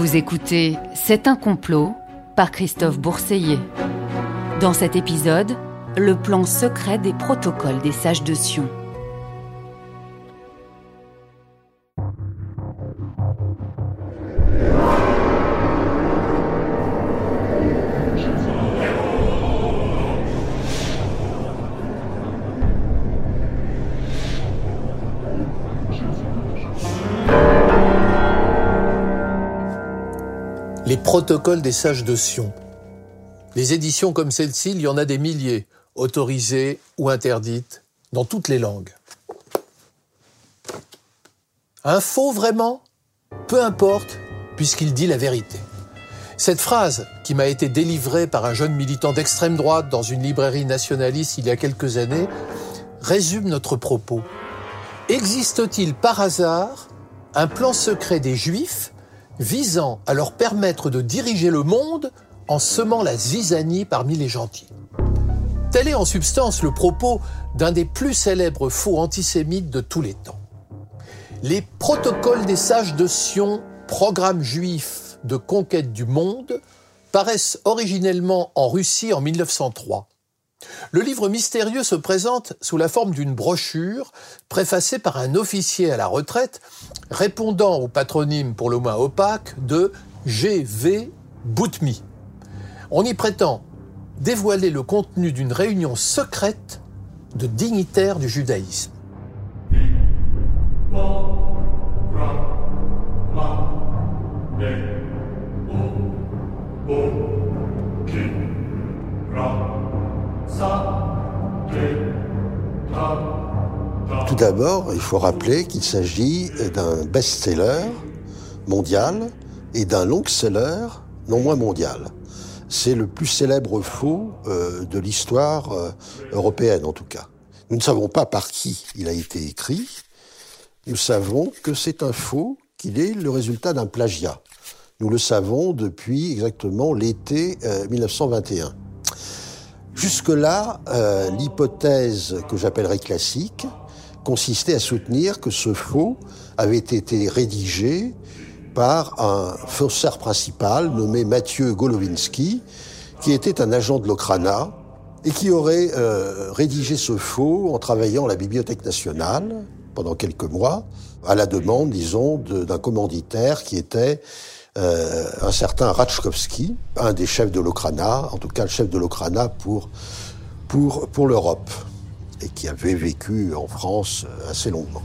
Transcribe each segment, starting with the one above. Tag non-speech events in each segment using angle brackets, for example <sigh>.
Vous écoutez C'est un complot par Christophe Bourseiller. Dans cet épisode, le plan secret des protocoles des sages de Sion. Les protocoles des sages de Sion. Les éditions comme celle-ci, il y en a des milliers, autorisées ou interdites, dans toutes les langues. Un faux vraiment? Peu importe, puisqu'il dit la vérité. Cette phrase, qui m'a été délivrée par un jeune militant d'extrême droite dans une librairie nationaliste il y a quelques années, résume notre propos. Existe-t-il par hasard un plan secret des Juifs visant à leur permettre de diriger le monde en semant la zizanie parmi les gentils. Tel est en substance le propos d'un des plus célèbres faux antisémites de tous les temps. Les protocoles des sages de Sion, programme juif de conquête du monde, paraissent originellement en Russie en 1903. Le livre mystérieux se présente sous la forme d'une brochure préfacée par un officier à la retraite répondant au patronyme pour le moins opaque de G.V. Boutmi. On y prétend dévoiler le contenu d'une réunion secrète de dignitaires du judaïsme. D'abord, il faut rappeler qu'il s'agit d'un best-seller mondial et d'un long-seller non moins mondial. C'est le plus célèbre faux euh, de l'histoire euh, européenne, en tout cas. Nous ne savons pas par qui il a été écrit. Nous savons que c'est un faux, qu'il est le résultat d'un plagiat. Nous le savons depuis exactement l'été 1921. Euh, Jusque-là, l'hypothèse que j'appellerais classique consistait à soutenir que ce faux avait été rédigé par un faussaire principal nommé Mathieu Golowinski, qui était un agent de l'Okrana et qui aurait euh, rédigé ce faux en travaillant à la Bibliothèque nationale pendant quelques mois, à la demande, disons, d'un commanditaire qui était euh, un certain Ratchkowski, un des chefs de l'Okrana, en tout cas le chef de l'Okrana pour, pour, pour l'Europe, et qui avait vécu en France assez longuement.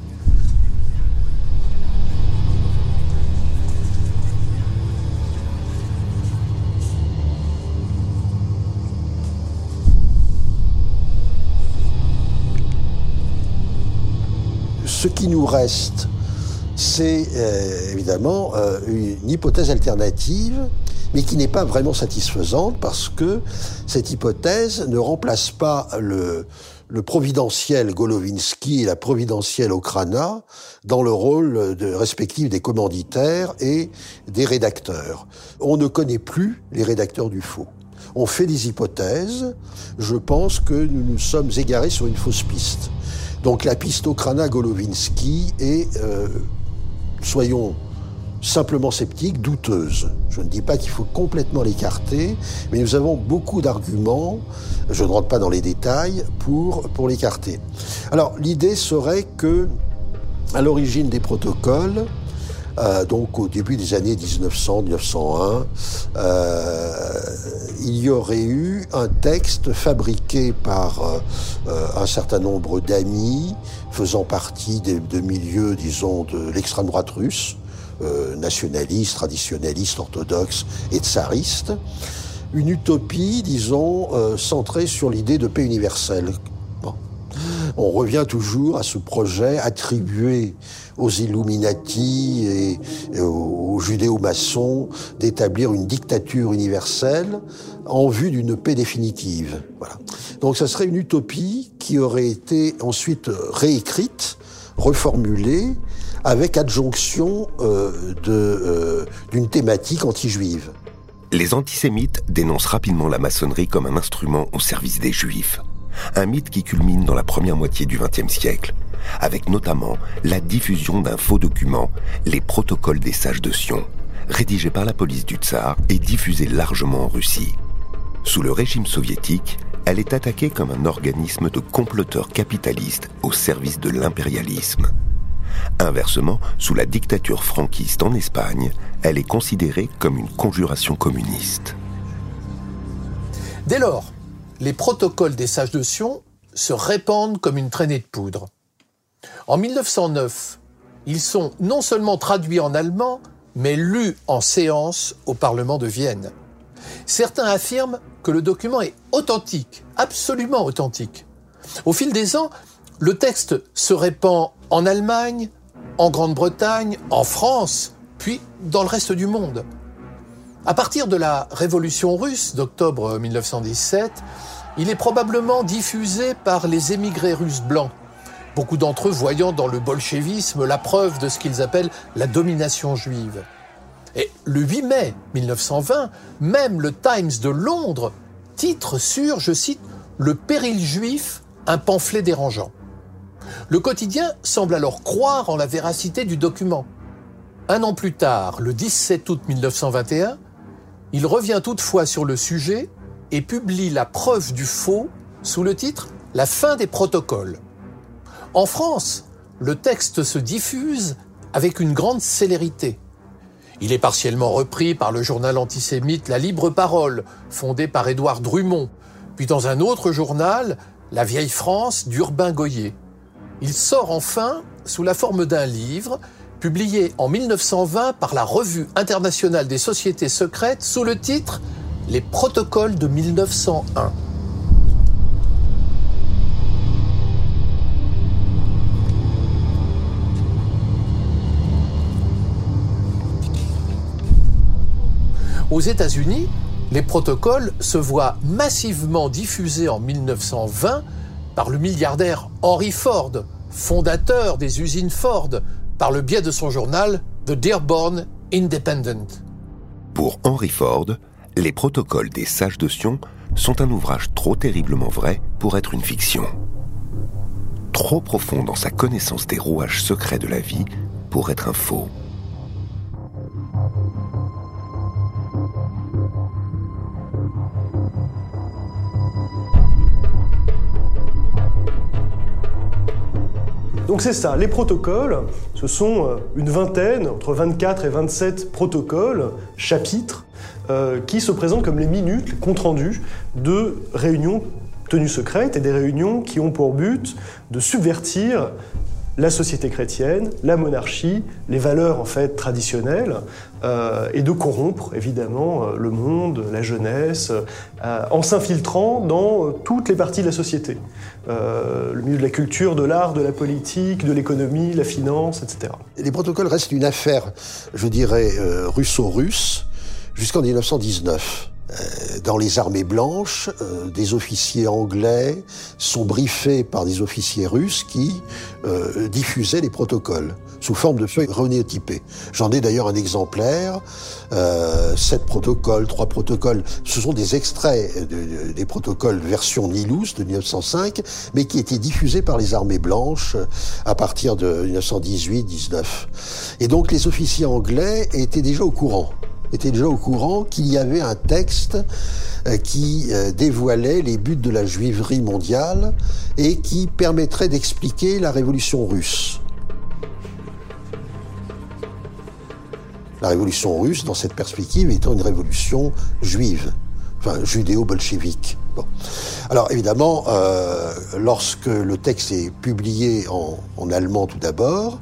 Ce qui nous reste c'est euh, évidemment euh, une hypothèse alternative, mais qui n'est pas vraiment satisfaisante parce que cette hypothèse ne remplace pas le, le providentiel Golovinsky et la providentielle Okrana dans le rôle de respectif des commanditaires et des rédacteurs. On ne connaît plus les rédacteurs du faux. On fait des hypothèses. Je pense que nous nous sommes égarés sur une fausse piste. Donc la piste Okrana-Golovinsky est euh, soyons simplement sceptiques, douteuses. Je ne dis pas qu'il faut complètement l'écarter, mais nous avons beaucoup d'arguments, je ne rentre pas dans les détails, pour, l'écarter. Alors l'idée serait que, à l'origine des protocoles, euh, donc au début des années 1900-1901, euh, il y aurait eu un texte fabriqué par euh, un certain nombre d'amis faisant partie de milieux, disons, de l'extrême droite russe, nationaliste, traditionnaliste, orthodoxe et tsariste. Une utopie, disons, centrée sur l'idée de paix universelle on revient toujours à ce projet attribué aux Illuminati et, aux judéo-maçons d'établir une dictature universelle en vue d'une paix définitive. Voilà. Donc ça serait une utopie qui aurait été ensuite réécrite, reformulée, avec adjonction euh, euh, d'une thématique anti-juive. Les antisémites dénoncent rapidement la maçonnerie comme un instrument au service des juifs un mythe qui culmine dans la première moitié du XXe siècle, avec notamment la diffusion d'un faux document, les protocoles des sages de Sion, rédigée par la police du tsar et diffusée largement en Russie. Sous le régime soviétique, elle est attaquée comme un organisme de comploteurs capitalistes au service de l'impérialisme. Inversement, sous la dictature franquiste en Espagne, elle est considérée comme une conjuration communiste. Dès lors, les protocoles des sages de Sion se répandent comme une traînée de poudre. En 1909, ils sont non seulement traduits en allemand, mais lus en séance au Parlement de Vienne. Certains affirment que le document est authentique, absolument authentique. Au fil des ans, le texte se répand en Allemagne, en Grande-Bretagne, en France, puis dans le reste du monde. À partir de la révolution russe d'octobre 1917, il est probablement diffusé par les émigrés russes blancs, beaucoup d'entre eux voyant dans le bolchevisme la preuve de ce qu'ils appellent la domination juive. Et le 8 mai 1920, même le Times de Londres titre sur, je cite, Le péril juif, un pamphlet dérangeant. Le quotidien semble alors croire en la véracité du document. Un an plus tard, le 17 août 1921, il revient toutefois sur le sujet et publie la preuve du faux sous le titre La fin des protocoles. En France, le texte se diffuse avec une grande célérité. Il est partiellement repris par le journal antisémite La Libre Parole, fondé par Édouard Drummond, puis dans un autre journal, La Vieille France d'Urbain Goyer. Il sort enfin sous la forme d'un livre, publié en 1920 par la Revue internationale des sociétés secrètes sous le titre Les protocoles de 1901. Aux États-Unis, les protocoles se voient massivement diffusés en 1920 par le milliardaire Henry Ford, fondateur des usines Ford, par le biais de son journal The Dearborn Independent. Pour Henry Ford, les protocoles des sages de Sion sont un ouvrage trop terriblement vrai pour être une fiction. Trop profond dans sa connaissance des rouages secrets de la vie pour être un faux. Donc c'est ça, les protocoles, ce sont euh, une vingtaine, entre 24 et 27 protocoles, chapitres, euh, qui se présentent comme les minutes, les comptes rendus de réunions tenues secrètes et des réunions qui ont pour but de subvertir la société chrétienne, la monarchie, les valeurs en fait traditionnelles, euh, et de corrompre évidemment euh, le monde, la jeunesse, euh, en s'infiltrant dans toutes les parties de la société, le milieu de la culture, de l'art, de la politique, de l'économie, la finance, etc. Les protocoles restent une affaire, je dirais, russo-russe jusqu'en 1919. Euh, dans les armées blanches, euh, des officiers anglais sont briefés par des officiers russes qui euh, diffusaient les protocoles sous forme de feuilles renéotypées. J'en ai d'ailleurs un exemplaire, sept protocoles, trois protocoles. Ce sont des extraits des protocoles version Nilus de 1905, mais qui étaient diffusés par les armées blanches à partir de 1918-19. Et donc les officiers anglais étaient déjà au courant était déjà au courant qu'il y avait un texte euh, qui euh, dévoilait les buts de la juiverie mondiale et qui permettrait d'expliquer la révolution russe. La révolution russe, dans cette perspective, étant une révolution juive, enfin judéo-bolchevique. Alors évidemment, euh, lorsque le texte est publié en, en allemand tout d'abord,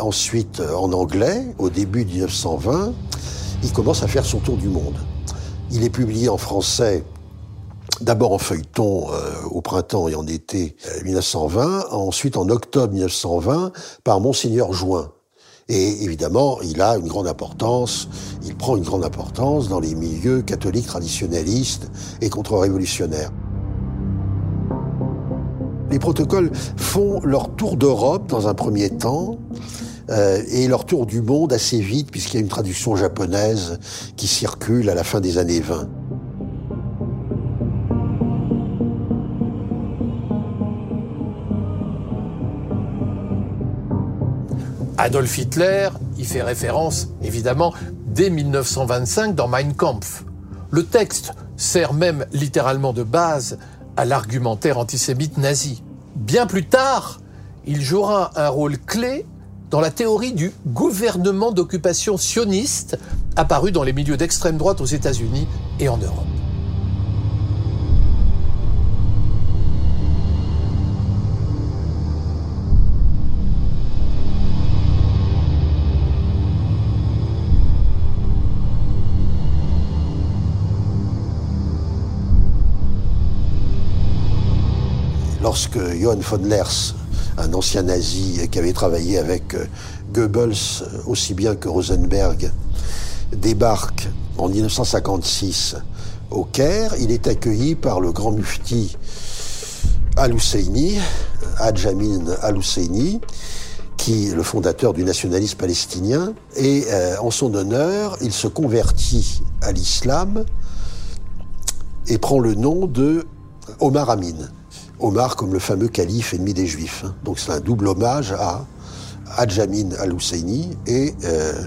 ensuite en anglais, au début de 1920, il commence à faire son tour du monde. Il est publié en français d'abord en feuilleton euh, au printemps et en été 1920, euh, ensuite en octobre 1920 par Monseigneur Join. Et évidemment, il a une grande importance, il prend une grande importance dans les milieux catholiques traditionnalistes et contre-révolutionnaires. Les protocoles font leur tour d'Europe dans un premier temps, euh, et leur tour du monde assez vite, puisqu'il y a une traduction japonaise qui circule à la fin des années 20. Adolf Hitler y fait référence, évidemment, dès 1925 dans Mein Kampf. Le texte sert même littéralement de base à l'argumentaire antisémite nazi. Bien plus tard, il jouera un rôle clé dans la théorie du gouvernement d'occupation sioniste apparu dans les milieux d'extrême droite aux États-Unis et en Europe. Lorsque Johann von Lers, un ancien nazi qui avait travaillé avec euh, Goebbels aussi bien que Rosenberg, débarque en 1956 au Caire, il est accueilli par le grand mufti Al-Husseini, Adjamin Al-Husseini, qui est le fondateur du nationalisme palestinien, et euh, en son honneur, il se convertit à l'islam et prend le nom de Omar Amin. Omar comme le fameux calife ennemi des Juifs. Hein. Donc c'est un double hommage à Adjamin al-Husseini et euh,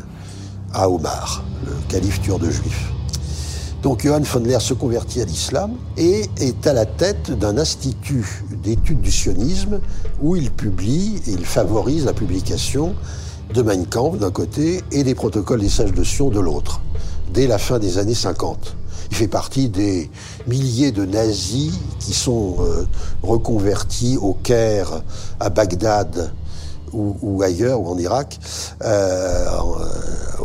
à Omar, le calife tueur de Juifs. Donc Johann von Leer se convertit à l'islam et est à la tête d'un institut d'études du sionisme où il publie et il favorise la publication de Mein Kampf d'un côté et des protocoles des sages de Sion de l'autre, dès la fin des années 50. Il fait partie des milliers de nazis qui sont euh, reconvertis au Caire, à Bagdad ou, ailleurs, ou en Irak, euh,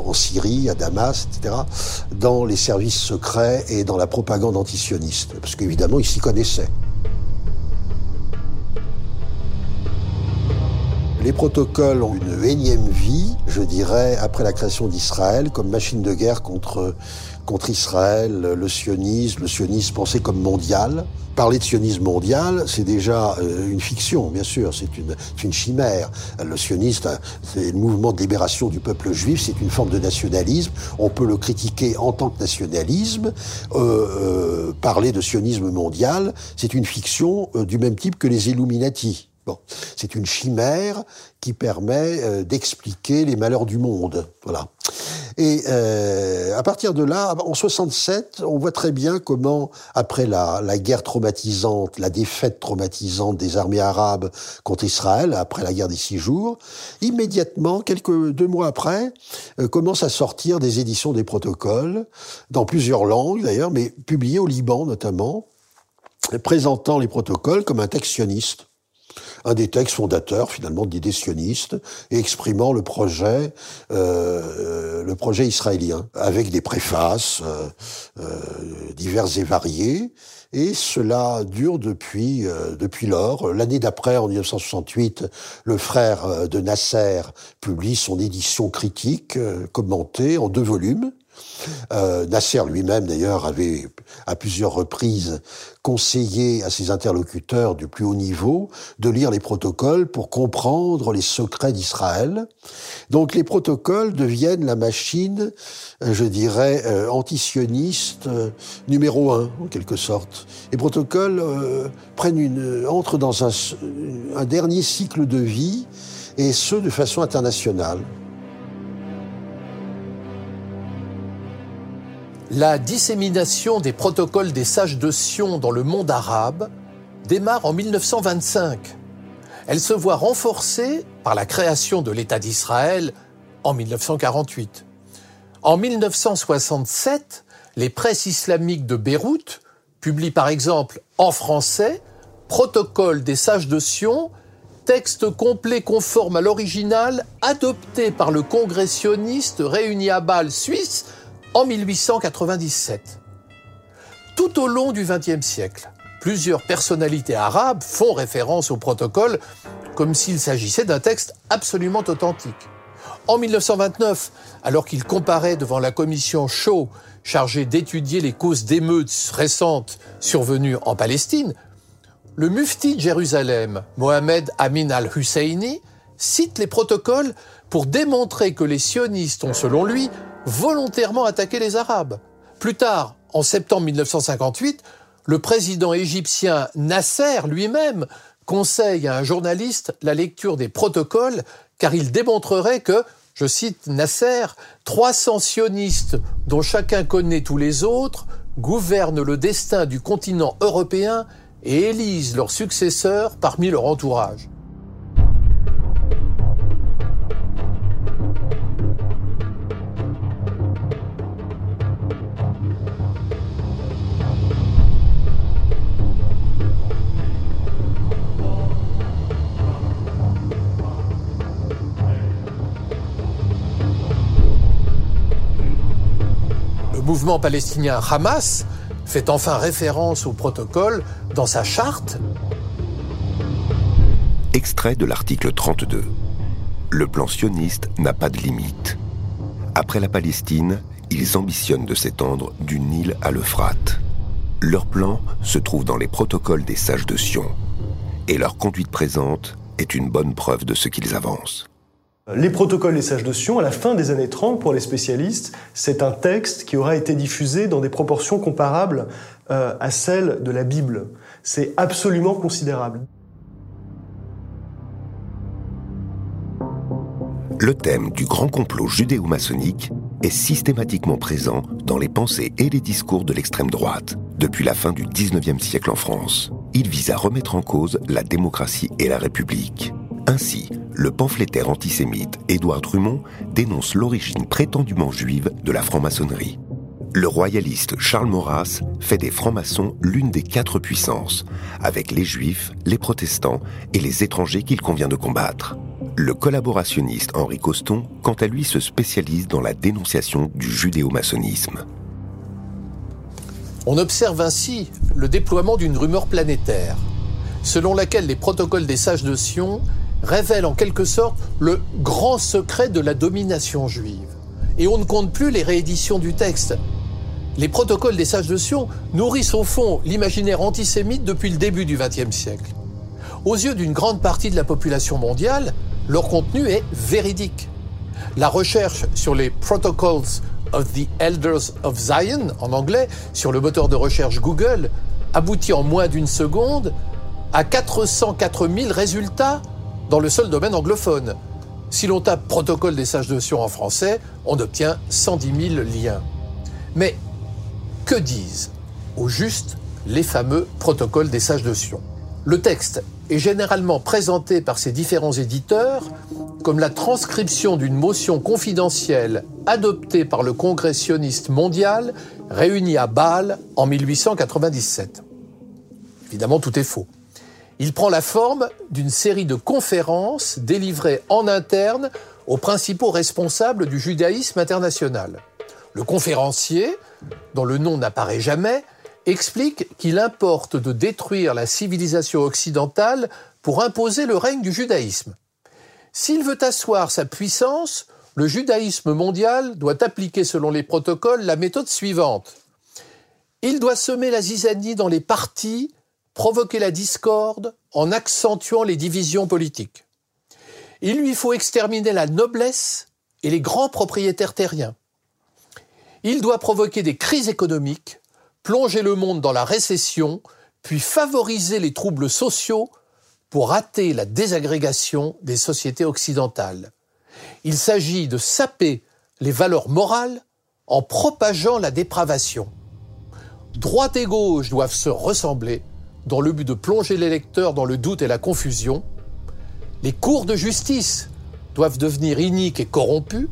en, Syrie, à Damas, etc., dans les services secrets et dans la propagande antisioniste. Parce qu'évidemment, ils s'y connaissaient. Les protocoles ont une énième vie, je dirais, après la création d'Israël, comme machine de guerre contre contre Israël, le sionisme, le sionisme pensé comme mondial. Parler de sionisme mondial, c'est déjà euh, une fiction, bien sûr, c'est une, une chimère. Le sioniste, c'est le mouvement de libération du peuple juif, c'est une forme de nationalisme. On peut le critiquer en tant que nationalisme. Euh, euh, parler de sionisme mondial, c'est une fiction du même type que les Illuminati. C'est une chimère qui permet d'expliquer les malheurs du monde. Voilà. Et euh, à partir de là, en 67, on voit très bien comment, après la, guerre traumatisante, la défaite traumatisante des armées arabes contre Israël, après la guerre des six jours, immédiatement, quelques deux mois après, euh, commencent à sortir des éditions des protocoles, dans plusieurs langues d'ailleurs, mais publiées au Liban notamment, présentant les protocoles comme un texte un des textes fondateurs finalement d'idées sionistes et exprimant le projet, euh, le projet israélien, avec des préfaces euh, euh, diverses et variées. Et cela dure depuis euh, depuis lors. L'année d'après, en 1968, le frère de Nasser publie son édition critique commentée en deux volumes euh, Nasser lui-même, d'ailleurs, avait à plusieurs reprises conseillé à ses interlocuteurs du plus haut niveau de lire les protocoles pour comprendre les secrets d'Israël. Donc les protocoles deviennent la machine, euh, je dirais, euh, antisioniste euh, numéro un, en quelque sorte. Les protocoles prennent une, entrent dans un, un dernier cycle de vie, et ce, de façon internationale. La dissémination des protocoles des sages de Sion dans le monde arabe démarre en 1925. Elle se voit renforcée par la création de l'État d'Israël en 1948. En 1967, les presses islamiques de Beyrouth publient par exemple en français Protocole des sages de Sion, texte complet conforme à l'original adopté par le congressionniste réuni à Bâle suisse en 1897. Tout au long du XXe siècle, plusieurs personnalités arabes font référence au protocole comme s'il s'agissait d'un texte absolument authentique. En 1929, alors qu'il comparait devant la commission Shaw chargée d'étudier les causes d'émeutes récentes survenues en Palestine, le mufti de Jérusalem, Mohamed Amin al-Husseini, cite les protocoles pour démontrer que les sionistes ont, selon lui, volontairement attaqué les Arabes. Plus tard, en septembre 1958, le président égyptien Nasser lui-même conseille à un journaliste la lecture des protocoles car il démontrerait que, je cite Nasser, 300 sionistes dont chacun connaît tous les autres gouvernent le destin du continent européen et élisent leurs successeurs parmi leur entourage. Mouvement palestinien Hamas fait enfin référence au protocole dans sa charte. Extrait de l'article 32. Le plan sioniste n'a pas de limite. Après la Palestine, ils ambitionnent de s'étendre du Nil à l'Euphrate. Leur plan se trouve dans les protocoles des sages de Sion. Et leur conduite présente est une bonne preuve de ce qu'ils avancent. Les protocoles des sages de Sion, à la fin des années 30, pour les spécialistes, c'est un texte qui aura été diffusé dans des proportions comparables euh, à celles de la Bible. C'est absolument considérable. Le thème du grand complot judéo-maçonnique est systématiquement présent dans les pensées et les discours de l'extrême droite depuis la fin du 19e siècle en France. Il vise à remettre en cause la démocratie et la République. Ainsi, le pamphlétaire antisémite Édouard Drummond dénonce l'origine prétendument juive de la franc-maçonnerie. Le royaliste Charles Maurras fait des francs-maçons l'une des quatre puissances, avec les juifs, les protestants et les étrangers qu'il convient de combattre. Le collaborationniste Henri Coston, quant à lui, se spécialise dans la dénonciation du judéo-maçonnisme. On observe ainsi le déploiement d'une rumeur planétaire, selon laquelle les protocoles des sages de Sion révèle en quelque sorte le grand secret de la domination juive. Et on ne compte plus les rééditions du texte. Les protocoles des sages de Sion nourrissent au fond l'imaginaire antisémite depuis le début du XXe siècle. Aux yeux d'une grande partie de la population mondiale, leur contenu est véridique. La recherche sur les Protocols of the Elders of Zion, en anglais, sur le moteur de recherche Google, aboutit en moins d'une seconde à 404 000 résultats dans le seul domaine anglophone. Si l'on tape protocole des sages de Sion en français, on obtient 110 000 liens. Mais que disent au juste les fameux protocoles des sages de Sion? Le texte est généralement présenté par ces différents éditeurs comme la transcription d'une motion confidentielle adoptée par le Congrès sioniste mondial réuni à Bâle en 1897. Évidemment, tout est faux. Il prend la forme d'une série de conférences délivrées en interne aux principaux responsables du judaïsme international. Le conférencier, dont le nom n'apparaît jamais, explique qu'il importe de détruire la civilisation occidentale pour imposer le règne du judaïsme. S'il veut asseoir sa puissance, le judaïsme mondial doit appliquer selon les protocoles la méthode suivante. Il doit semer la zizanie dans les partis provoquer la discorde en accentuant les divisions politiques. Il lui faut exterminer la noblesse et les grands propriétaires terriens. Il doit provoquer des crises économiques, plonger le monde dans la récession, puis favoriser les troubles sociaux pour hâter la désagrégation des sociétés occidentales. Il s'agit de saper les valeurs morales en propageant la dépravation. Droite et gauche doivent se ressembler dans le but de plonger les lecteurs dans le doute et la confusion. Les cours de justice doivent devenir iniques et corrompus,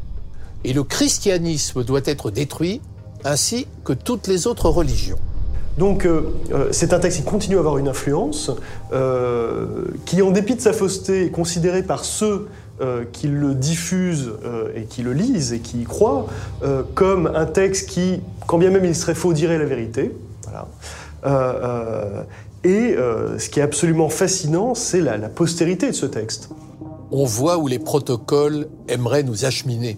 et le christianisme doit être détruit, ainsi que toutes les autres religions. Donc euh, euh, c'est un texte qui continue à avoir une influence, euh, qui en dépit de sa fausseté est considéré par ceux qui le diffusent et qui le lisent et qui y croient comme un texte qui, quand bien même il serait faux, dirait la vérité. Et euh, ce qui est absolument fascinant, c'est la, postérité de ce texte. On voit où les protocoles aimeraient nous acheminer.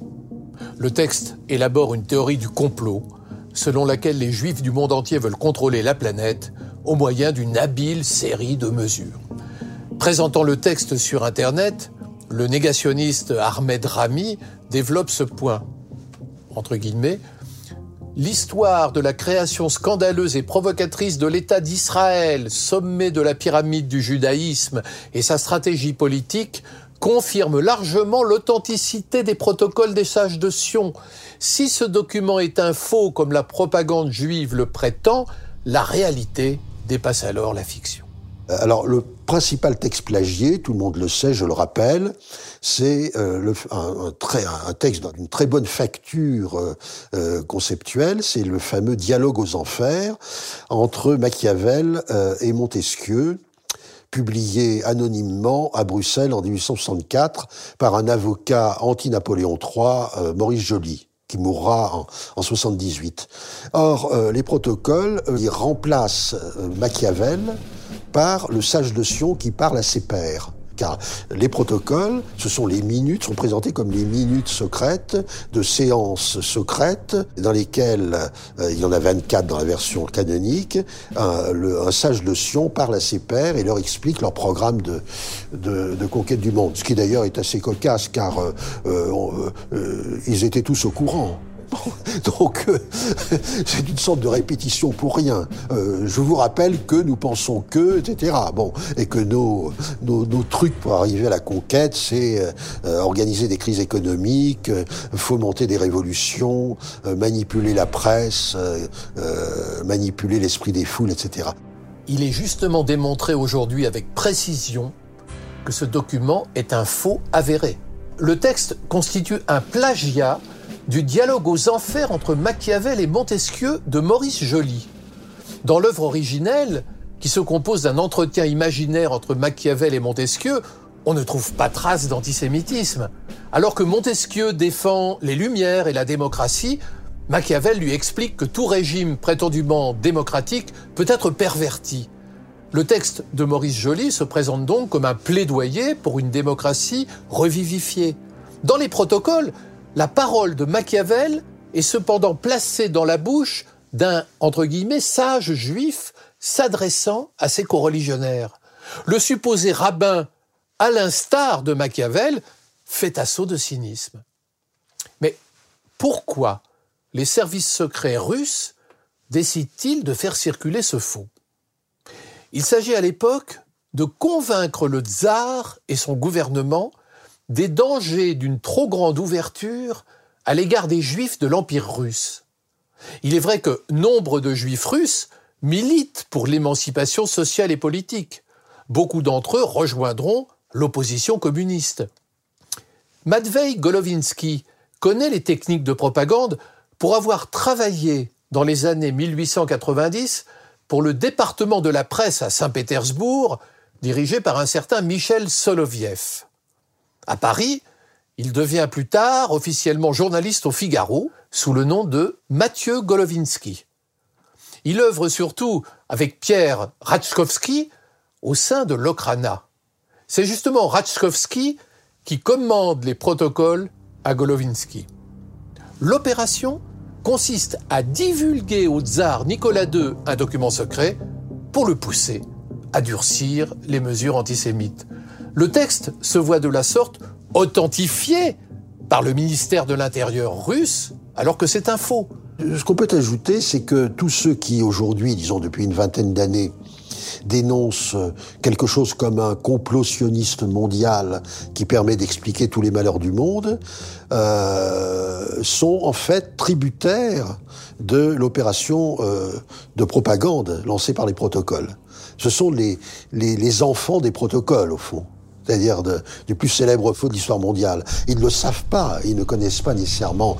Le texte élabore une théorie du complot, selon laquelle les juifs du monde entier veulent contrôler la planète au moyen d'une habile série de mesures. Présentant le texte sur Internet, le négationniste Ahmed Rami développe ce point. Entre guillemets, L'histoire de la création scandaleuse et provocatrice de l'État d'Israël, sommet de la pyramide du judaïsme, et sa stratégie politique confirme largement l'authenticité des protocoles des sages de Sion. Si ce document est un faux comme la propagande juive le prétend, la réalité dépasse alors la fiction. Euh, alors, le principal texte plagié, tout le monde le sait, je le rappelle, c'est euh, un, texte d'une très bonne facture euh, conceptuelle, c'est le fameux Dialogue aux enfers entre Machiavel et Montesquieu, publié anonymement à Bruxelles en 1864 par un avocat anti-Napoléon III, Maurice Joly qui mourra en, en 78. Or, les protocoles, ils remplacent Machiavel par le sage de Sion qui parle à ses pairs car les protocoles, ce sont les minutes, sont présentés comme les minutes secrètes de séances secrètes dans lesquelles, euh, il y en a 24 dans la version canonique, un, sage de Sion parle à ses pairs et leur explique leur programme de, de, conquête du monde. Ce qui d'ailleurs est assez cocasse car euh, euh ils étaient tous au courant. <laughs> Donc, euh, c'est une sorte de répétition pour rien. Euh, je vous rappelle que nous pensons que, etc. Bon, et que nos, nos, trucs pour arriver à la conquête, c'est euh, organiser des crises économiques, fomenter des révolutions, manipuler la presse, manipuler l'esprit des foules, etc. Il est justement démontré aujourd'hui avec précision que ce document est un faux avéré. Le texte constitue un plagiat du dialogue aux enfers entre Machiavel et Montesquieu de Maurice Joly. Dans l'œuvre originelle, qui se compose d'un entretien imaginaire entre Machiavel et Montesquieu, on ne trouve pas trace d'antisémitisme. Alors que Montesquieu défend les Lumières et la démocratie, Machiavel lui explique que tout régime prétendument démocratique peut être perverti. Le texte de Maurice Joly se présente donc comme un plaidoyer pour une démocratie revivifiée. Dans les protocoles, la parole de Machiavel est cependant placée dans la bouche d'un, entre guillemets, sage juif s'adressant à ses coreligionnaires. Le supposé rabbin, à l'instar de Machiavel, fait assaut de cynisme. Mais pourquoi les services secrets russes décident-ils de faire circuler ce faux? Il s'agit à l'époque de convaincre le tsar et son gouvernement des dangers d'une trop grande ouverture à l'égard des juifs de l'Empire russe. Il est vrai que nombre de juifs russes militent pour l'émancipation sociale et politique. Beaucoup d'entre eux rejoindront l'opposition communiste. Matvei Golovinsky connaît les techniques de propagande pour avoir travaillé dans les années 1890 pour le département de la presse à Saint-Pétersbourg, dirigé par un certain Michel Soloviev. À Paris, il devient plus tard officiellement journaliste au Figaro sous le nom de Mathieu Golovinsky. Il œuvre surtout avec Pierre Ratchkowski au sein de l'Okrana. C'est justement Ratchkowski qui commande les protocoles à Golovinsky. L'opération consiste à divulguer au tsar Nicolas II un document secret pour le pousser à durcir les mesures antisémites. Le texte se voit de la sorte authentifié par le ministère de l'Intérieur russe, alors que c'est un faux. Ce qu'on peut ajouter, c'est que tous ceux qui aujourd'hui, disons depuis une vingtaine d'années, dénoncent quelque chose comme un complot sioniste mondial qui permet d'expliquer tous les malheurs du monde, euh, sont en fait tributaires de l'opération euh, de propagande lancée par les protocoles. Ce sont les, les, les enfants des protocoles, au fond c'est-à-dire du plus célèbre faux de l'histoire mondiale. Ils ne le savent pas, ils ne connaissent pas nécessairement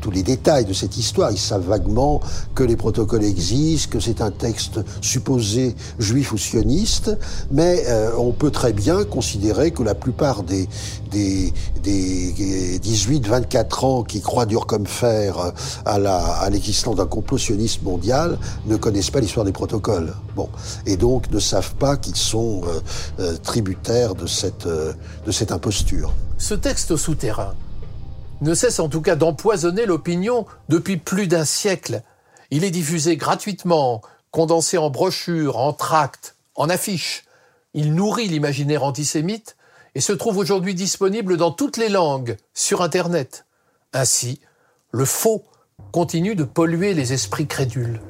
tous les détails de cette histoire. Ils savent vaguement que les protocoles existent, que c'est un texte supposé juif ou sioniste, mais euh, on peut très bien considérer que la plupart des, des, des 18-24 ans qui croient dur comme fer à l'existence d'un complot sioniste mondial ne connaissent pas l'histoire des protocoles. Bon, et donc ne savent pas qu'ils sont euh, euh, tributaires de cette euh, de cette imposture. Ce texte souterrain ne cesse en tout cas d'empoisonner l'opinion depuis plus d'un siècle. Il est diffusé gratuitement, condensé en brochures, en tracts, en affiches. Il nourrit l'imaginaire antisémite et se trouve aujourd'hui disponible dans toutes les langues, sur Internet. Ainsi, le faux continue de polluer les esprits crédules.